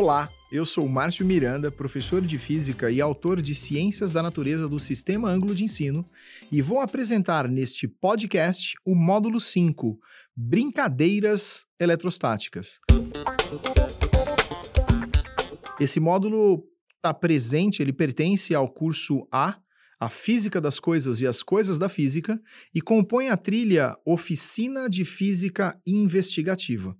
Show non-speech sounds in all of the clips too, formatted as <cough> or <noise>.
Olá, eu sou Márcio Miranda, professor de Física e autor de Ciências da Natureza do Sistema Ângulo de Ensino, e vou apresentar neste podcast o módulo 5, Brincadeiras Eletrostáticas. Esse módulo está presente, ele pertence ao curso A, a Física das Coisas e as Coisas da Física, e compõe a trilha Oficina de Física Investigativa.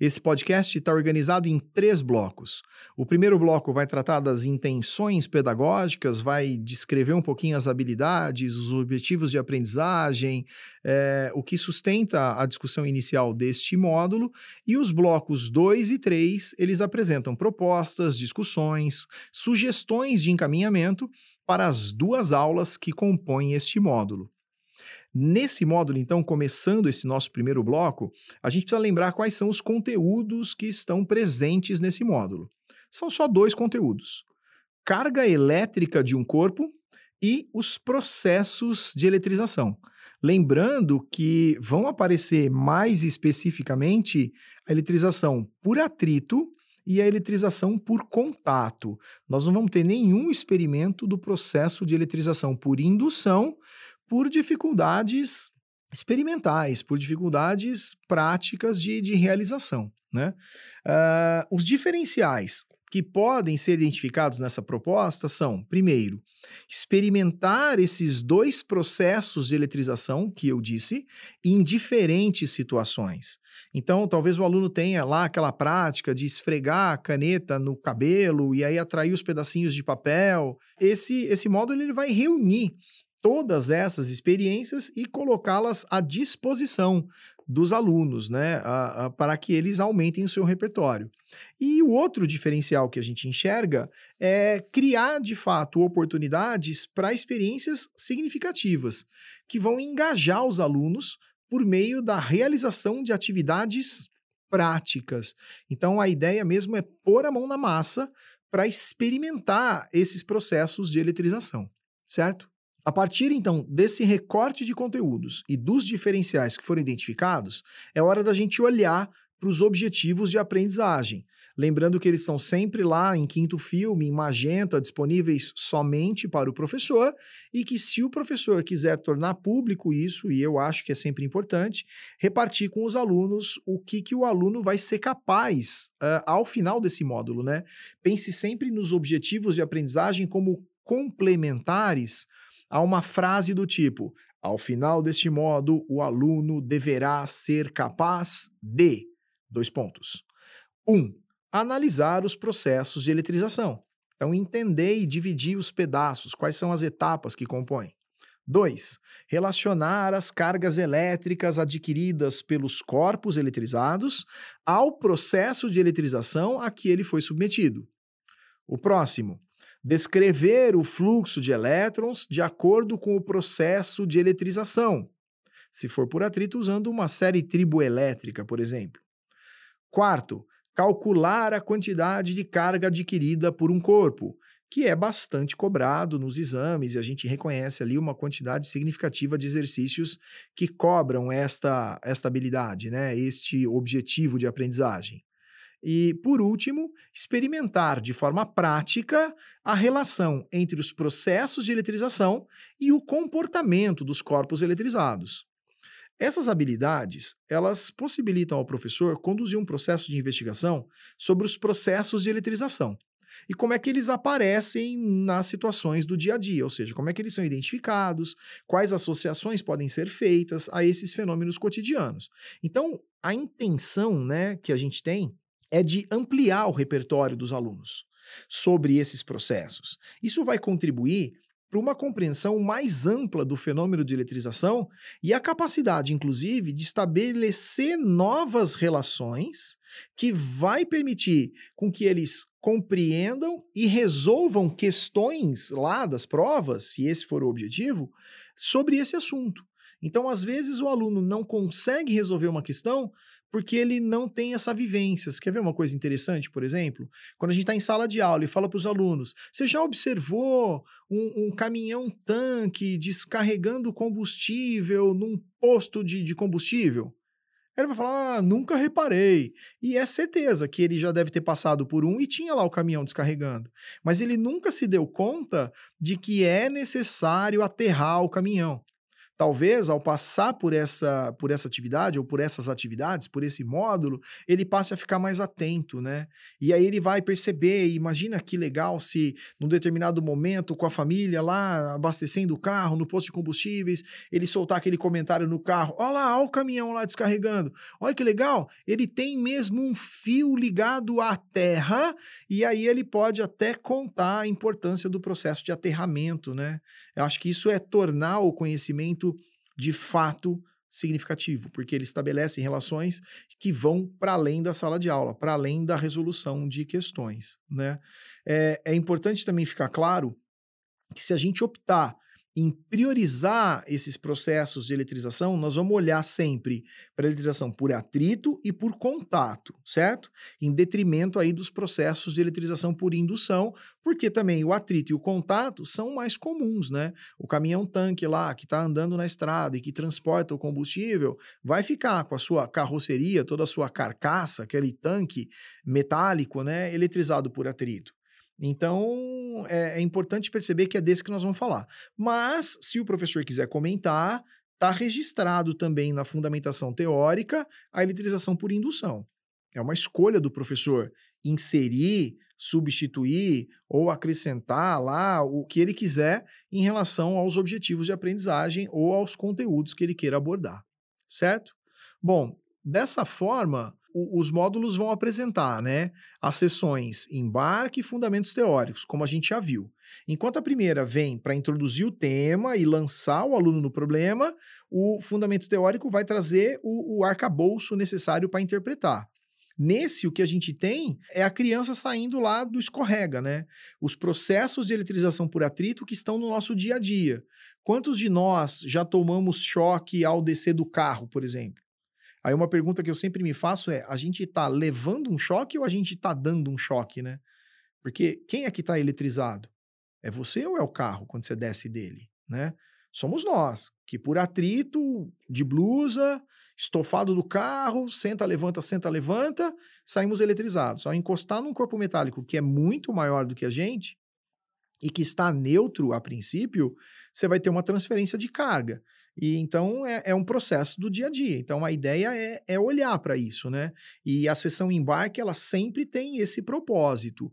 Esse podcast está organizado em três blocos. O primeiro bloco vai tratar das intenções pedagógicas, vai descrever um pouquinho as habilidades, os objetivos de aprendizagem, é, o que sustenta a discussão inicial deste módulo. E os blocos 2 e 3, eles apresentam propostas, discussões, sugestões de encaminhamento para as duas aulas que compõem este módulo. Nesse módulo, então, começando esse nosso primeiro bloco, a gente precisa lembrar quais são os conteúdos que estão presentes nesse módulo. São só dois conteúdos: carga elétrica de um corpo e os processos de eletrização. Lembrando que vão aparecer mais especificamente a eletrização por atrito e a eletrização por contato. Nós não vamos ter nenhum experimento do processo de eletrização por indução, por dificuldades experimentais, por dificuldades práticas de, de realização. Né? Uh, os diferenciais que podem ser identificados nessa proposta são, primeiro, experimentar esses dois processos de eletrização que eu disse em diferentes situações. Então, talvez o aluno tenha lá aquela prática de esfregar a caneta no cabelo e aí atrair os pedacinhos de papel. Esse, esse módulo ele vai reunir todas essas experiências e colocá-las à disposição dos alunos, né, a, a, para que eles aumentem o seu repertório. E o outro diferencial que a gente enxerga é criar, de fato, oportunidades para experiências significativas, que vão engajar os alunos por meio da realização de atividades práticas. Então, a ideia mesmo é pôr a mão na massa para experimentar esses processos de eletrização, certo? A partir então desse recorte de conteúdos e dos diferenciais que foram identificados, é hora da gente olhar para os objetivos de aprendizagem. Lembrando que eles estão sempre lá em quinto filme, em magenta, disponíveis somente para o professor, e que se o professor quiser tornar público isso, e eu acho que é sempre importante, repartir com os alunos o que, que o aluno vai ser capaz uh, ao final desse módulo, né? Pense sempre nos objetivos de aprendizagem como complementares Há uma frase do tipo: ao final deste modo, o aluno deverá ser capaz de. Dois pontos. Um, analisar os processos de eletrização. Então, entender e dividir os pedaços, quais são as etapas que compõem. 2. Relacionar as cargas elétricas adquiridas pelos corpos eletrizados ao processo de eletrização a que ele foi submetido. O próximo, descrever o fluxo de elétrons de acordo com o processo de eletrização, se for por atrito usando uma série triboelétrica, por exemplo. Quarto, calcular a quantidade de carga adquirida por um corpo, que é bastante cobrado nos exames e a gente reconhece ali uma quantidade significativa de exercícios que cobram esta, esta habilidade, né? este objetivo de aprendizagem. E, por último, experimentar de forma prática a relação entre os processos de eletrização e o comportamento dos corpos eletrizados. Essas habilidades, elas possibilitam ao professor conduzir um processo de investigação sobre os processos de eletrização e como é que eles aparecem nas situações do dia a dia, ou seja, como é que eles são identificados, quais associações podem ser feitas a esses fenômenos cotidianos. Então, a intenção, né, que a gente tem é de ampliar o repertório dos alunos sobre esses processos. Isso vai contribuir para uma compreensão mais ampla do fenômeno de eletrização e a capacidade, inclusive, de estabelecer novas relações que vai permitir com que eles compreendam e resolvam questões lá das provas, se esse for o objetivo, sobre esse assunto. Então, às vezes, o aluno não consegue resolver uma questão porque ele não tem essa vivência. Você quer ver uma coisa interessante, por exemplo? Quando a gente está em sala de aula e fala para os alunos: você já observou um, um caminhão-tanque descarregando combustível num posto de, de combustível? Ele vai falar, ah, nunca reparei. E é certeza que ele já deve ter passado por um e tinha lá o caminhão descarregando. Mas ele nunca se deu conta de que é necessário aterrar o caminhão talvez ao passar por essa, por essa atividade ou por essas atividades, por esse módulo, ele passe a ficar mais atento, né? E aí ele vai perceber, imagina que legal se num determinado momento com a família lá abastecendo o carro no posto de combustíveis, ele soltar aquele comentário no carro, olha lá, olha o caminhão lá descarregando. Olha que legal, ele tem mesmo um fio ligado à terra e aí ele pode até contar a importância do processo de aterramento, né? Eu acho que isso é tornar o conhecimento de fato significativo, porque ele estabelece relações que vão para além da sala de aula, para além da resolução de questões. Né? É, é importante também ficar claro que se a gente optar em priorizar esses processos de eletrização, nós vamos olhar sempre para a eletrização por atrito e por contato, certo? Em detrimento aí dos processos de eletrização por indução, porque também o atrito e o contato são mais comuns, né? O caminhão-tanque lá que está andando na estrada e que transporta o combustível vai ficar com a sua carroceria, toda a sua carcaça, aquele tanque metálico, né, eletrizado por atrito. Então, é, é, importante perceber que é desse que nós vamos falar. Mas, se o professor quiser comentar, está registrado também na fundamentação teórica a eletrização por indução. É uma escolha do professor inserir, substituir ou acrescentar lá o que ele quiser em relação aos objetivos de aprendizagem ou aos conteúdos que ele queira abordar, certo? Bom, dessa forma, o, os módulos vão apresentar, né, as sessões embarque e fundamentos teóricos, como a gente já viu. Enquanto a primeira vem para introduzir o tema e lançar o aluno no problema, o fundamento teórico vai trazer o, o arcabouço necessário para interpretar. Nesse, o que a gente tem é a criança saindo lá do escorrega, né? Os processos de eletrização por atrito que estão no nosso dia a dia. Quantos de nós já tomamos choque ao descer do carro, por exemplo? Aí uma pergunta que eu sempre me faço é: a gente está levando um choque ou a gente está dando um choque, né? Porque quem é que está eletrizado? É você ou é o carro quando você desce dele, né? Somos nós, que por atrito de blusa, estofado do carro, senta, levanta, senta, levanta, saímos eletrizados. Ao encostar num corpo metálico que é muito maior do que a gente e que está neutro a princípio, você vai ter uma transferência de carga. E então é, é, um processo do dia a dia. Então a ideia é, é olhar para isso, né? E a sessão embarque ela sempre tem esse propósito: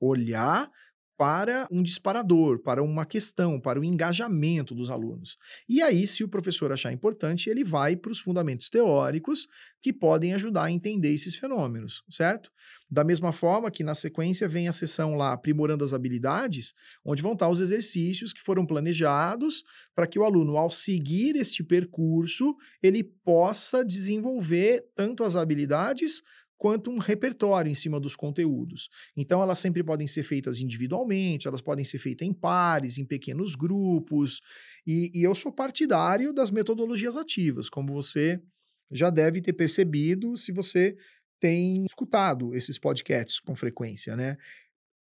olhar para um disparador, para uma questão, para o engajamento dos alunos. E aí, se o professor achar importante, ele vai para os fundamentos teóricos que podem ajudar a entender esses fenômenos, certo? Da mesma forma que na sequência vem a sessão lá aprimorando as habilidades, onde vão estar os exercícios que foram planejados para que o aluno, ao seguir este percurso, ele possa desenvolver tanto as habilidades quanto um repertório em cima dos conteúdos. Então, elas sempre podem ser feitas individualmente, elas podem ser feitas em pares, em pequenos grupos. E, e eu sou partidário das metodologias ativas, como você já deve ter percebido se você tem escutado esses podcasts com frequência, né?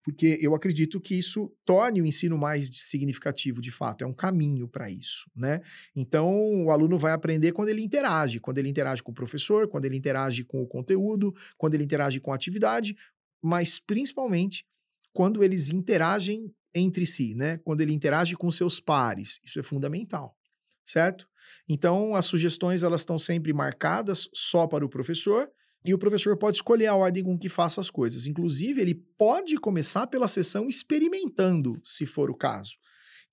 Porque eu acredito que isso torne o ensino mais significativo, de fato, é um caminho para isso, né? Então, o aluno vai aprender quando ele interage, quando ele interage com o professor, quando ele interage com o conteúdo, quando ele interage com a atividade, mas principalmente quando eles interagem entre si, né? Quando ele interage com seus pares, isso é fundamental, certo? Então, as sugestões elas estão sempre marcadas só para o professor e o professor pode escolher a ordem com que faça as coisas. Inclusive, ele pode começar pela sessão experimentando, se for o caso.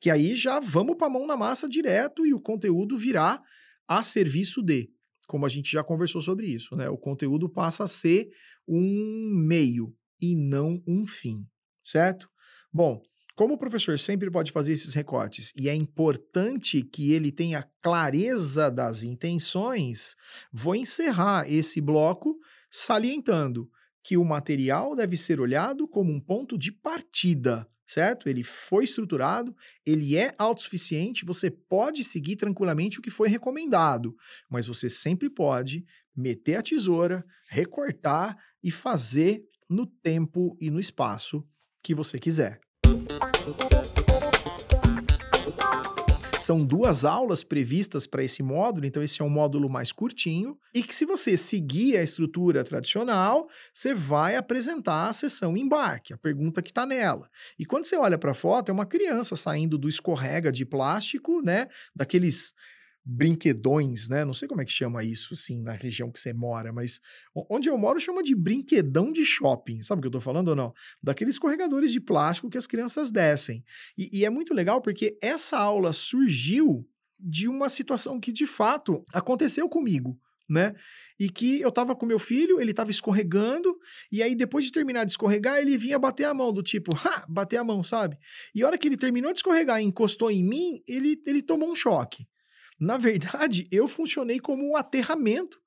Que aí já vamos para a mão na massa direto e o conteúdo virá a serviço de. Como a gente já conversou sobre isso, né? O conteúdo passa a ser um meio e não um fim, certo? Bom, como o professor sempre pode fazer esses recortes e é importante que ele tenha clareza das intenções, vou encerrar esse bloco salientando que o material deve ser olhado como um ponto de partida, certo? Ele foi estruturado, ele é autossuficiente, você pode seguir tranquilamente o que foi recomendado, mas você sempre pode meter a tesoura, recortar e fazer no tempo e no espaço que você quiser. São duas aulas previstas para esse módulo, então esse é um módulo mais curtinho, e que se você seguir a estrutura tradicional, você vai apresentar a sessão embarque, a pergunta que está nela. E quando você olha para a foto, é uma criança saindo do escorrega de plástico, né? Daqueles brinquedões, né? Não sei como é que chama isso, assim, na região que você mora, mas onde eu moro chama de brinquedão de shopping, sabe o que eu tô falando ou não? Daqueles escorregadores de plástico que as crianças descem. E, e é muito legal porque essa aula surgiu de uma situação que de fato aconteceu comigo. Né? E que eu tava com meu filho, ele tava escorregando, e aí depois de terminar de escorregar, ele vinha bater a mão, do tipo, ha, bater a mão, sabe? E a hora que ele terminou de escorregar e encostou em mim, ele, ele tomou um choque. Na verdade, <laughs> eu funcionei como um aterramento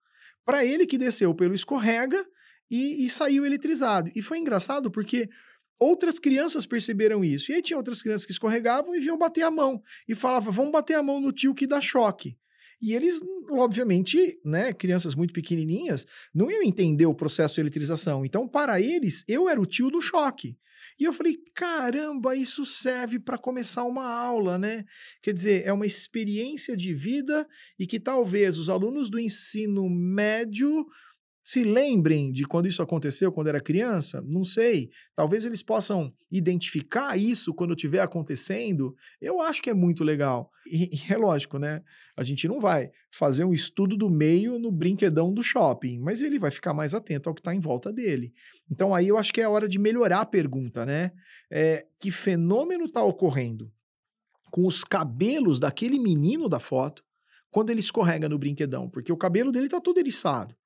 para ele que desceu pelo escorrega e, e, saiu eletrizado. E foi engraçado porque outras crianças perceberam isso. E aí tinha outras crianças que escorregavam e vinham bater a mão. E falavam, vamos bater a mão no tio que dá choque. E eles, obviamente, né, crianças muito pequenininhas, não iam entender o processo de eletrização. Então, para eles, eu era o tio do choque. E eu falei, caramba, isso serve para começar uma aula, né? Quer dizer, é uma experiência de vida e que talvez os alunos do ensino médio se lembrem de quando isso aconteceu, quando era criança, não sei. Talvez eles possam identificar isso quando estiver acontecendo. Eu acho que é muito legal. E, e, é lógico, né? A gente não vai fazer um estudo do meio no brinquedão do shopping, mas ele vai ficar mais atento ao que está em volta dele. Então aí eu acho que é a hora de melhorar a pergunta, né? É, que fenômeno está ocorrendo com os cabelos daquele menino da foto quando ele escorrega no brinquedão? Porque o cabelo dele está todo eriçado.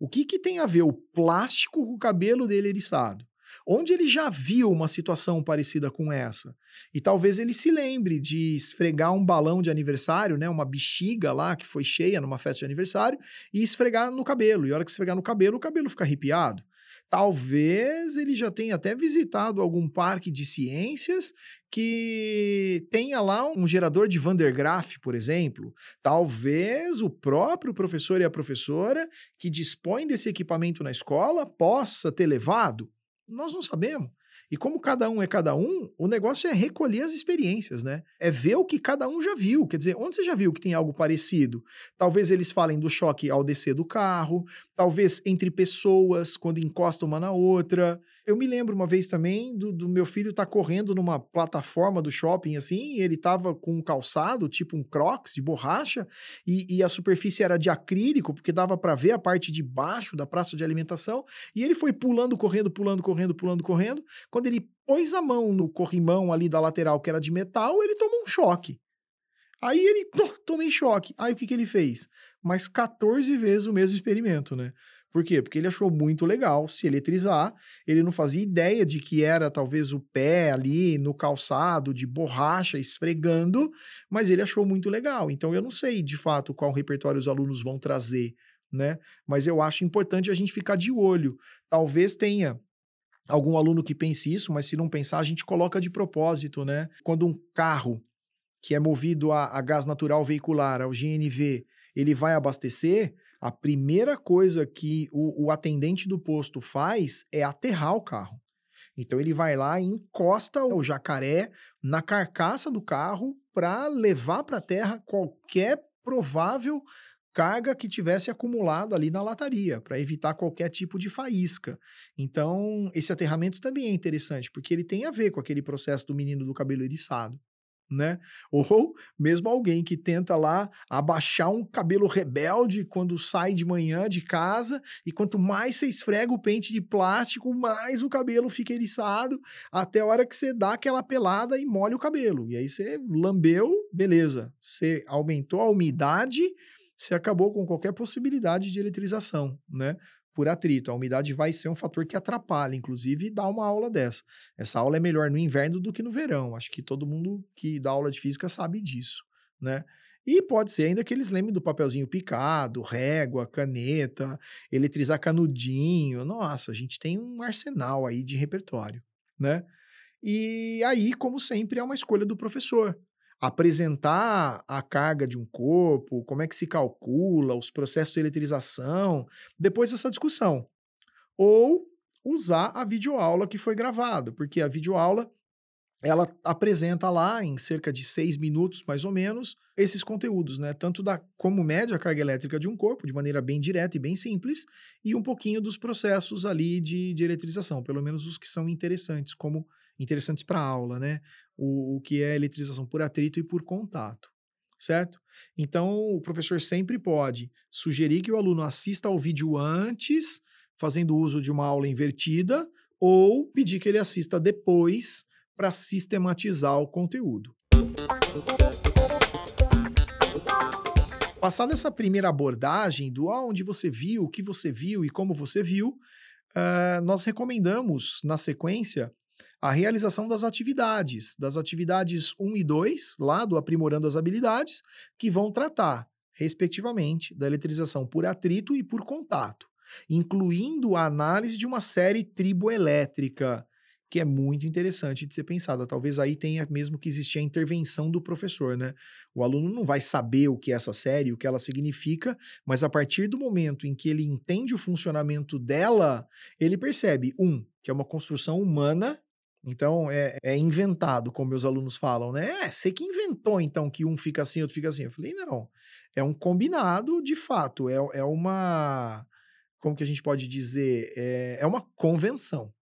O que, que tem a ver o plástico com o cabelo dele eriçado? Onde ele já viu uma situação parecida com essa? E talvez ele se lembre de esfregar um balão de aniversário, né, uma bexiga lá que foi cheia numa festa de aniversário, e esfregar no cabelo. E a hora que esfregar no cabelo, o cabelo fica arrepiado. Talvez ele já tenha até visitado algum parque de ciências que tenha lá um gerador de Van der Graaf, por exemplo. Talvez o próprio professor e a professora que dispõem desse equipamento na escola possa ter levado. Nós não sabemos. E como cada um é cada um, o negócio é recolher as experiências, né? É ver o que cada um já viu. Quer dizer, onde você já viu que tem algo parecido? Talvez eles falem do choque ao descer do carro, talvez entre pessoas, quando encostam uma na outra. Eu me lembro uma vez também do, do meu filho estar tá correndo numa plataforma do shopping assim, ele estava com um calçado, tipo um crocs de borracha, e, e a superfície era de acrílico, porque dava para ver a parte de baixo da praça de alimentação, e ele foi pulando, correndo, pulando, correndo, pulando, correndo. Quando ele pôs a mão no corrimão ali da lateral, que era de metal, ele tomou um choque. Aí ele, <laughs> tomei choque. Aí o que, que ele fez? Mais 14 vezes o mesmo experimento, né? Por quê? Porque ele achou muito legal se eletrizar. Ele não fazia ideia de que era talvez o pé ali no calçado de borracha esfregando, mas ele achou muito legal. Então eu não sei de fato qual repertório os alunos vão trazer, né? Mas eu acho importante a gente ficar de olho. Talvez tenha algum aluno que pense isso, mas se não pensar, a gente coloca de propósito, né? Quando um carro que é movido a, a gás natural veicular, ao GNV, ele vai abastecer, a primeira coisa que o, o atendente do posto faz é aterrar o carro. Então ele vai lá e encosta o jacaré na carcaça do carro para levar para a terra qualquer provável carga que tivesse acumulado ali na lataria, para evitar qualquer tipo de faísca. Então, esse aterramento também é interessante, porque ele tem a ver com aquele processo do menino do cabelo eriçado né? Ou mesmo alguém que tenta lá abaixar um cabelo rebelde quando sai de manhã de casa e quanto mais você esfrega o pente de plástico, mais o cabelo fica eriçado, até a hora que você dá aquela pelada e molha o cabelo. E aí você lambeu, beleza. Você aumentou a umidade, você acabou com qualquer possibilidade de eletrização, né? Por atrito. A umidade vai ser um fator que atrapalha, inclusive, dar uma aula dessa. Essa aula é melhor no inverno do que no verão. Acho que todo mundo que dá aula de física sabe disso, né? E pode ser ainda que eles lembrem do papelzinho picado, régua, caneta, eletrizar canudinho. Nossa, a gente tem um arsenal aí de repertório, né? E aí, como sempre, é uma escolha do professor apresentar a carga de um corpo, como é que se calcula, os processos de eletrização, depois dessa discussão. Ou usar a videoaula que foi gravada, porque a videoaula ela apresenta lá em cerca de seis minutos, mais ou menos, esses conteúdos, né? Tanto da como mede a carga elétrica de um corpo, de maneira bem direta e bem simples, e um pouquinho dos processos ali de, de eletrização, pelo menos os que são interessantes, como interessantes para aula, né? O, o que é eletrização por atrito e por contato, certo? Então, o professor sempre pode sugerir que o aluno assista ao vídeo antes, fazendo uso de uma aula invertida, ou pedir que ele assista depois para sistematizar o conteúdo. Passada essa primeira abordagem do aonde você viu, o que você viu e como você viu, uh, nós recomendamos, na sequência, a realização das atividades, das atividades 1 e 2, lá do Aprimorando as Habilidades, que vão tratar, respectivamente, da eletrização por atrito e por contato, incluindo a análise de uma série triboelétrica, que é muito interessante de ser pensada. Talvez aí tenha mesmo que existir a intervenção do professor, né? O aluno não vai saber o que é essa série, o que ela significa, mas a partir do momento em que ele entende o funcionamento dela, ele percebe, um, que é uma construção humana, então é, é inventado, como meus alunos falam, né? É, você que inventou então que um fica assim, outro fica assim. Eu falei, não, é um combinado de fato, é, é uma, como que a gente pode dizer, é, é uma convenção,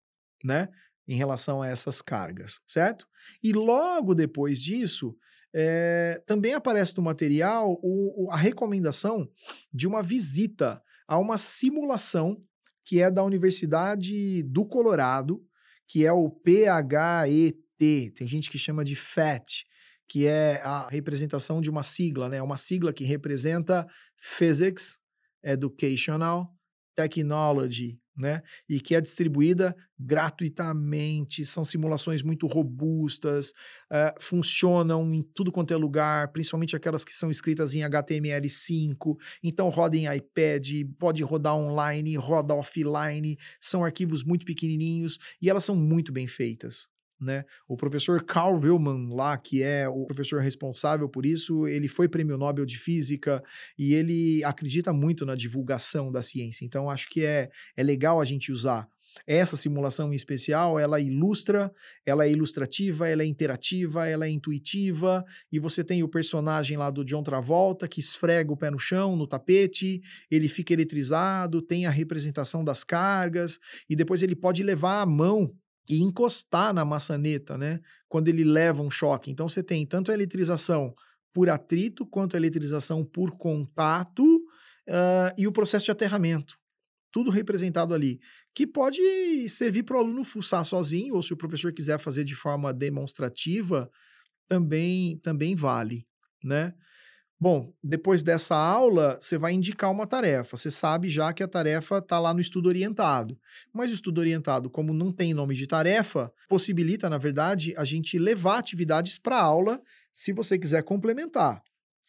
né? em relação a essas cargas, certo? E logo depois disso, é, também aparece no material o, o, a recomendação de uma visita a uma simulação que é da Universidade do Colorado, que é o PHET, tem gente que chama de FET, que é a representação de uma sigla, né? Uma sigla que representa Physics, Educational, Technology né? E que é distribuída gratuitamente, são simulações muito robustas, uh, funcionam em tudo quanto é lugar, principalmente aquelas que são escritas em HTML5, então roda em iPad, pode rodar online, roda offline, são arquivos muito pequenininhos e elas são muito bem feitas né? O professor Carl Willman lá, que é o professor responsável por isso, ele foi prêmio Nobel de Física e ele acredita muito na divulgação da ciência. Então, acho que é, é legal a gente usar essa simulação em especial, ela ilustra, ela é ilustrativa, ela é interativa, ela é intuitiva, e você tem o personagem lá do John Travolta que esfrega o pé no chão, no tapete, ele fica eletrizado, tem a representação das cargas, e depois ele pode levar a mão e encostar na maçaneta, né? Quando ele leva um choque. Então você tem tanto a eletrização por atrito quanto a eletrização por contato uh, e o processo de aterramento. Tudo representado ali, que pode servir para o aluno fuçar sozinho, ou se o professor quiser fazer de forma demonstrativa, também, também vale, né? Bom, depois dessa aula, você vai indicar uma tarefa. Você sabe já que a tarefa está lá no estudo orientado. Mas o estudo orientado, como não tem nome de tarefa, possibilita, na verdade, a gente levar atividades para a aula se você quiser complementar.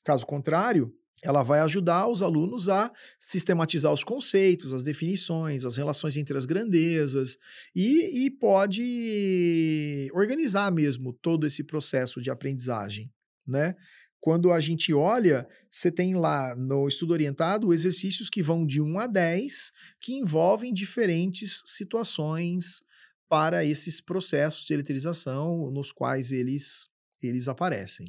Caso contrário, ela vai ajudar os alunos a sistematizar os conceitos, as definições, as relações entre as grandezas e, e pode organizar mesmo todo esse processo de aprendizagem, né? Quando a gente olha, você tem lá no estudo orientado exercícios que vão de 1 a 10, que envolvem diferentes situações para esses processos de eletrização nos quais eles, eles aparecem.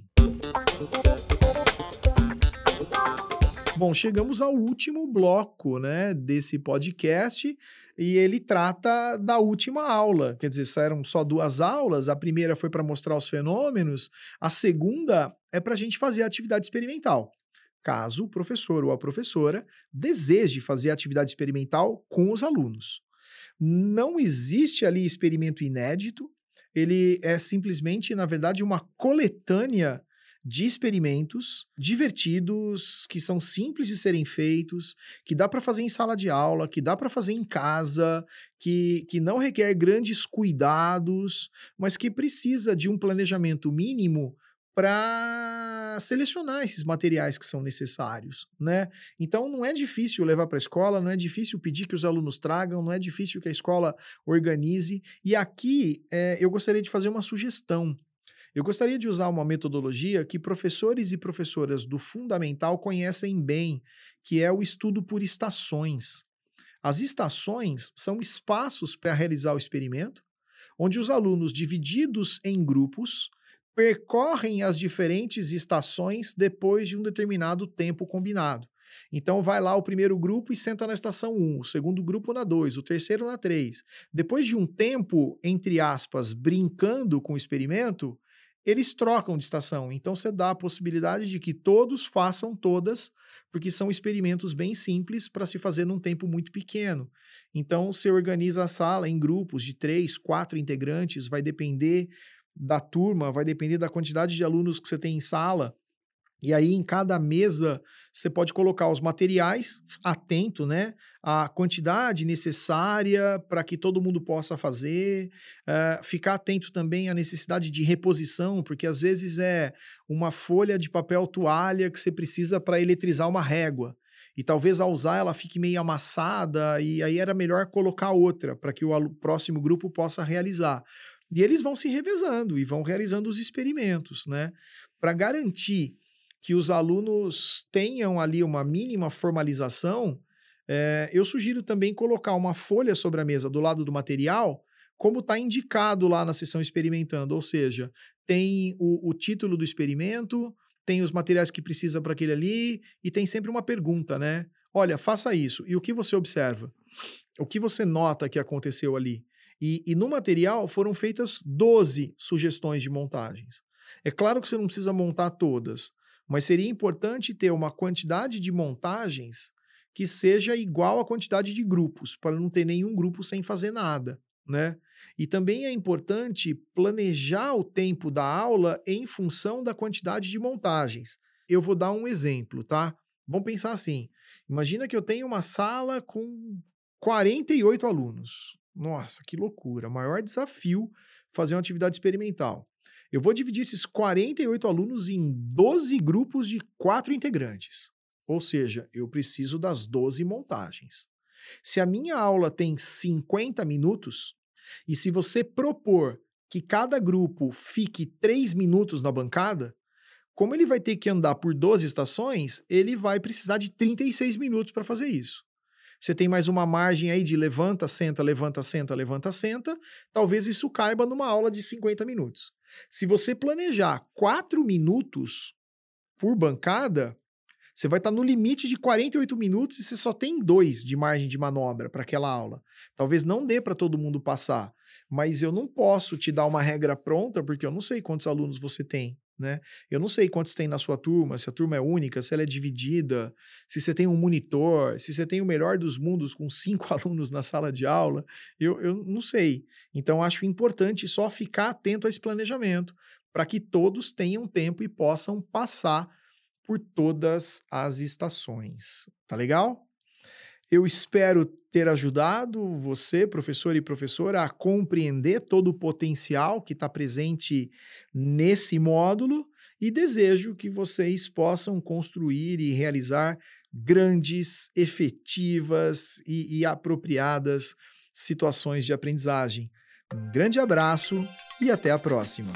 Bom, chegamos ao último bloco né, desse podcast e ele trata da última aula. Quer dizer, saíram só duas aulas. A primeira foi para mostrar os fenômenos, a segunda é para a gente fazer a atividade experimental. Caso o professor ou a professora deseje fazer a atividade experimental com os alunos. Não existe ali experimento inédito, ele é simplesmente, na verdade, uma coletânea de experimentos divertidos, que são simples de serem feitos, que dá para fazer em sala de aula, que dá para fazer em casa, que, que não requer grandes cuidados, mas que precisa de um planejamento mínimo para selecionar esses materiais que são necessários, né? Então não é difícil levar para a escola, não é difícil pedir que os alunos tragam, não é difícil que a escola organize. E aqui é, eu gostaria de fazer uma sugestão. Eu gostaria de usar uma metodologia que professores e professoras do fundamental conhecem bem, que é o estudo por estações. As estações são espaços para realizar o experimento, onde os alunos divididos em grupos percorrem as diferentes estações depois de um determinado tempo combinado. Então vai lá o primeiro grupo e senta na estação 1, o segundo grupo na 2, o terceiro na 3. Depois de um tempo, entre aspas, brincando com o experimento, eles trocam de estação. Então você dá a possibilidade de que todos façam todas, porque são experimentos bem simples para se fazer num tempo muito pequeno. Então você organiza a sala em grupos de três, quatro integrantes, vai depender da turma, vai depender da quantidade de alunos que você tem em sala. E aí, em cada mesa, você pode colocar os materiais, atento, né? A quantidade necessária para que todo mundo possa fazer. Uh, ficar atento também à necessidade de reposição, porque às vezes é uma folha de papel toalha que você precisa para eletrizar uma régua. E talvez ao usar ela fique meio amassada, e aí era melhor colocar outra para que o próximo grupo possa realizar. E eles vão se revezando e vão realizando os experimentos, né? Para garantir que os alunos tenham ali uma mínima formalização, é, eu sugiro também colocar uma folha sobre a mesa do lado do material, como está indicado lá na sessão experimentando, ou seja, tem o, o título do experimento, tem os materiais que precisa para aquele ali, e tem sempre uma pergunta, né? Olha, faça isso. E o que você observa? O que você nota que aconteceu ali? E, e no material foram feitas 12 sugestões de montagens. É claro que você não precisa montar todas, mas seria importante ter uma quantidade de montagens que seja igual à quantidade de grupos, para não ter nenhum grupo sem fazer nada, né? E também é importante planejar o tempo da aula em função da quantidade de montagens. Eu vou dar um exemplo, tá? Vamos pensar assim: imagina que eu tenho uma sala com 48 alunos. Nossa, que loucura! Maior desafio fazer uma atividade experimental. Eu vou dividir esses 48 alunos em 12 grupos de quatro integrantes. Ou seja, eu preciso das 12 montagens. Se a minha aula tem 50 minutos, e se você propor que cada grupo fique 3 minutos na bancada, como ele vai ter que andar por 12 estações, ele vai precisar de 36 minutos para fazer isso. Você tem mais uma margem aí de levanta, senta, levanta, senta, levanta, senta. Talvez isso caiba numa aula de 50 minutos. Se você planejar quatro minutos por bancada, você vai estar no limite de 48 minutos e você só tem dois de margem de manobra para aquela aula. Talvez não dê para todo mundo passar, mas eu não posso te dar uma regra pronta porque eu não sei quantos alunos você tem né? Eu não sei quantos tem na sua turma, se a turma é única, se ela é dividida, se você tem um monitor, se você tem o melhor dos mundos com cinco <laughs> alunos na sala de aula, eu, eu não sei. Então, acho importante só ficar atento a esse planejamento, para que todos tenham tempo e possam passar por todas as estações. Tá legal? Eu espero ter ajudado você, professor e professora, a compreender todo o potencial que está presente nesse módulo e desejo que vocês possam construir e realizar grandes, efetivas e, e apropriadas situações de aprendizagem. Um grande abraço e até a próxima!